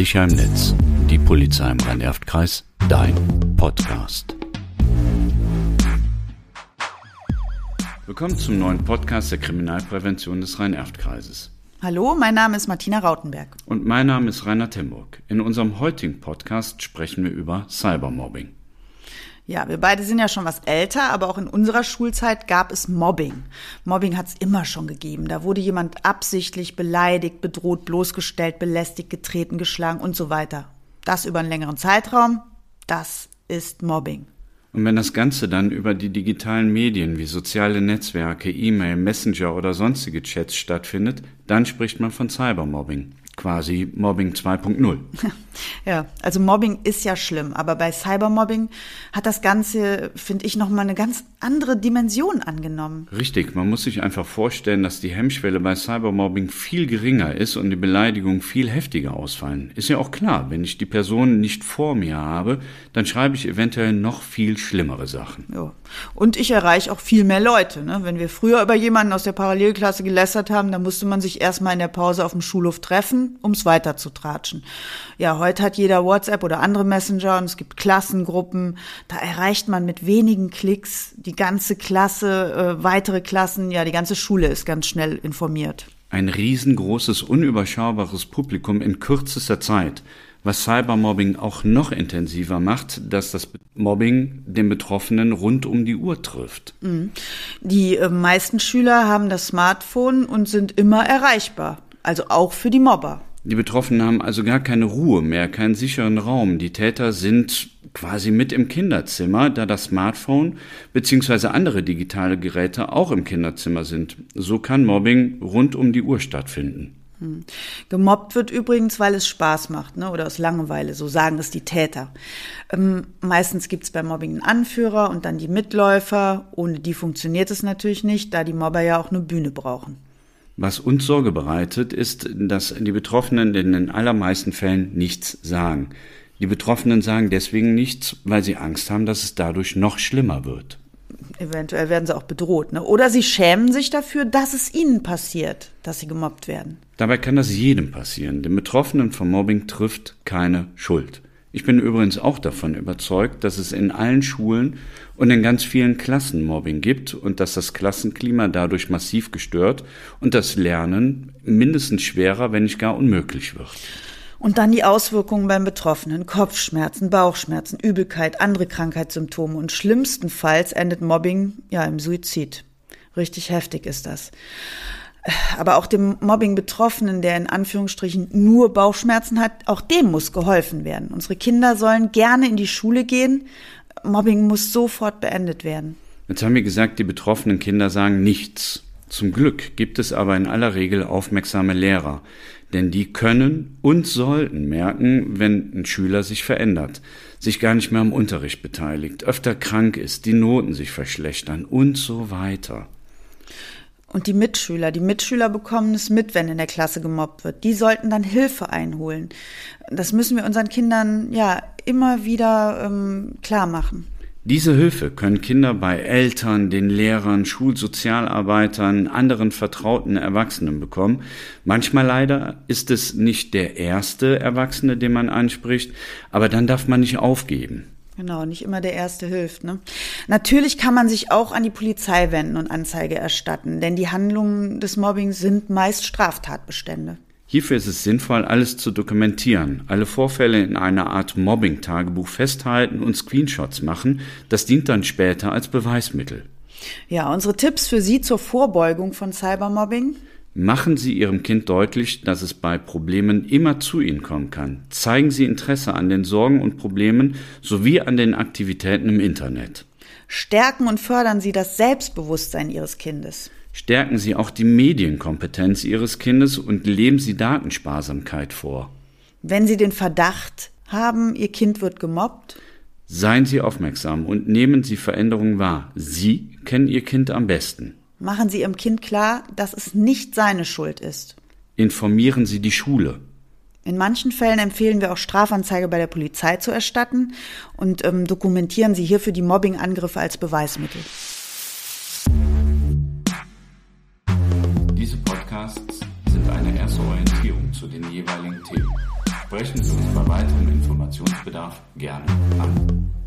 Sicher im Netz. Die Polizei im Rhein-Erft-Kreis. Dein Podcast. Willkommen zum neuen Podcast der Kriminalprävention des Rhein-Erft-Kreises. Hallo, mein Name ist Martina Rautenberg. Und mein Name ist Rainer Timburg. In unserem heutigen Podcast sprechen wir über Cybermobbing. Ja, wir beide sind ja schon was älter, aber auch in unserer Schulzeit gab es Mobbing. Mobbing hat es immer schon gegeben. Da wurde jemand absichtlich beleidigt, bedroht, bloßgestellt, belästigt, getreten, geschlagen und so weiter. Das über einen längeren Zeitraum, das ist Mobbing. Und wenn das Ganze dann über die digitalen Medien wie soziale Netzwerke, E-Mail, Messenger oder sonstige Chats stattfindet, dann spricht man von Cybermobbing quasi Mobbing 2.0. Ja, also Mobbing ist ja schlimm, aber bei Cybermobbing hat das Ganze, finde ich, nochmal eine ganz andere Dimension angenommen. Richtig, man muss sich einfach vorstellen, dass die Hemmschwelle bei Cybermobbing viel geringer ist und die Beleidigungen viel heftiger ausfallen. Ist ja auch klar, wenn ich die Person nicht vor mir habe, dann schreibe ich eventuell noch viel schlimmere Sachen. Ja. Und ich erreiche auch viel mehr Leute. Ne? Wenn wir früher über jemanden aus der Parallelklasse gelästert haben, dann musste man sich erstmal in der Pause auf dem Schulhof treffen, ums weiter zu tratschen. Ja, heute hat jeder WhatsApp oder andere Messenger und es gibt Klassengruppen. Da erreicht man mit wenigen Klicks die ganze Klasse, äh, weitere Klassen, ja, die ganze Schule ist ganz schnell informiert. Ein riesengroßes, unüberschaubares Publikum in kürzester Zeit was Cybermobbing auch noch intensiver macht, dass das Mobbing den Betroffenen rund um die Uhr trifft. Mhm. Die äh, meisten Schüler haben das Smartphone und sind immer erreichbar, also auch für die Mobber. Die Betroffenen haben also gar keine Ruhe mehr, keinen sicheren Raum. Die Täter sind quasi mit im Kinderzimmer, da das Smartphone bzw. andere digitale Geräte auch im Kinderzimmer sind. So kann Mobbing rund um die Uhr stattfinden. Hm. Gemobbt wird übrigens, weil es Spaß macht, ne? oder aus Langeweile, so sagen es die Täter. Ähm, meistens gibt es beim Mobbing einen Anführer und dann die Mitläufer. Ohne die funktioniert es natürlich nicht, da die Mobber ja auch eine Bühne brauchen. Was uns Sorge bereitet, ist, dass die Betroffenen in den allermeisten Fällen nichts sagen. Die Betroffenen sagen deswegen nichts, weil sie Angst haben, dass es dadurch noch schlimmer wird. Eventuell werden sie auch bedroht. Ne? Oder sie schämen sich dafür, dass es ihnen passiert, dass sie gemobbt werden. Dabei kann das jedem passieren. Den Betroffenen vom Mobbing trifft keine Schuld. Ich bin übrigens auch davon überzeugt, dass es in allen Schulen und in ganz vielen Klassen Mobbing gibt und dass das Klassenklima dadurch massiv gestört und das Lernen mindestens schwerer, wenn nicht gar unmöglich wird. Und dann die Auswirkungen beim Betroffenen. Kopfschmerzen, Bauchschmerzen, Übelkeit, andere Krankheitssymptome und schlimmstenfalls endet Mobbing ja im Suizid. Richtig heftig ist das. Aber auch dem Mobbing-Betroffenen, der in Anführungsstrichen nur Bauchschmerzen hat, auch dem muss geholfen werden. Unsere Kinder sollen gerne in die Schule gehen. Mobbing muss sofort beendet werden. Jetzt haben wir gesagt, die betroffenen Kinder sagen nichts. Zum Glück gibt es aber in aller Regel aufmerksame Lehrer, denn die können und sollten merken, wenn ein Schüler sich verändert, sich gar nicht mehr am Unterricht beteiligt, öfter krank ist, die Noten sich verschlechtern und so weiter. Und die Mitschüler, die Mitschüler bekommen es mit, wenn in der Klasse gemobbt wird. Die sollten dann Hilfe einholen. Das müssen wir unseren Kindern ja immer wieder ähm, klar machen. Diese Hilfe können Kinder bei Eltern, den Lehrern, Schulsozialarbeitern, anderen vertrauten Erwachsenen bekommen. Manchmal leider ist es nicht der erste Erwachsene, den man anspricht, aber dann darf man nicht aufgeben. Genau, nicht immer der Erste hilft. Ne? Natürlich kann man sich auch an die Polizei wenden und Anzeige erstatten, denn die Handlungen des Mobbings sind meist Straftatbestände. Hierfür ist es sinnvoll, alles zu dokumentieren, alle Vorfälle in einer Art Mobbing-Tagebuch festhalten und Screenshots machen. Das dient dann später als Beweismittel. Ja, unsere Tipps für Sie zur Vorbeugung von Cybermobbing? Machen Sie Ihrem Kind deutlich, dass es bei Problemen immer zu Ihnen kommen kann. Zeigen Sie Interesse an den Sorgen und Problemen sowie an den Aktivitäten im Internet. Stärken und fördern Sie das Selbstbewusstsein Ihres Kindes. Stärken Sie auch die Medienkompetenz Ihres Kindes und leben Sie Datensparsamkeit vor. Wenn Sie den Verdacht haben, Ihr Kind wird gemobbt, Seien Sie aufmerksam und nehmen Sie Veränderungen wahr. Sie kennen Ihr Kind am besten. Machen Sie Ihrem Kind klar, dass es nicht seine Schuld ist. Informieren Sie die Schule. In manchen Fällen empfehlen wir auch Strafanzeige bei der Polizei zu erstatten und ähm, dokumentieren Sie hierfür die Mobbingangriffe als Beweismittel. Podcasts sind eine erste Orientierung zu den jeweiligen Themen. Sprechen Sie uns bei weiterem Informationsbedarf gerne an.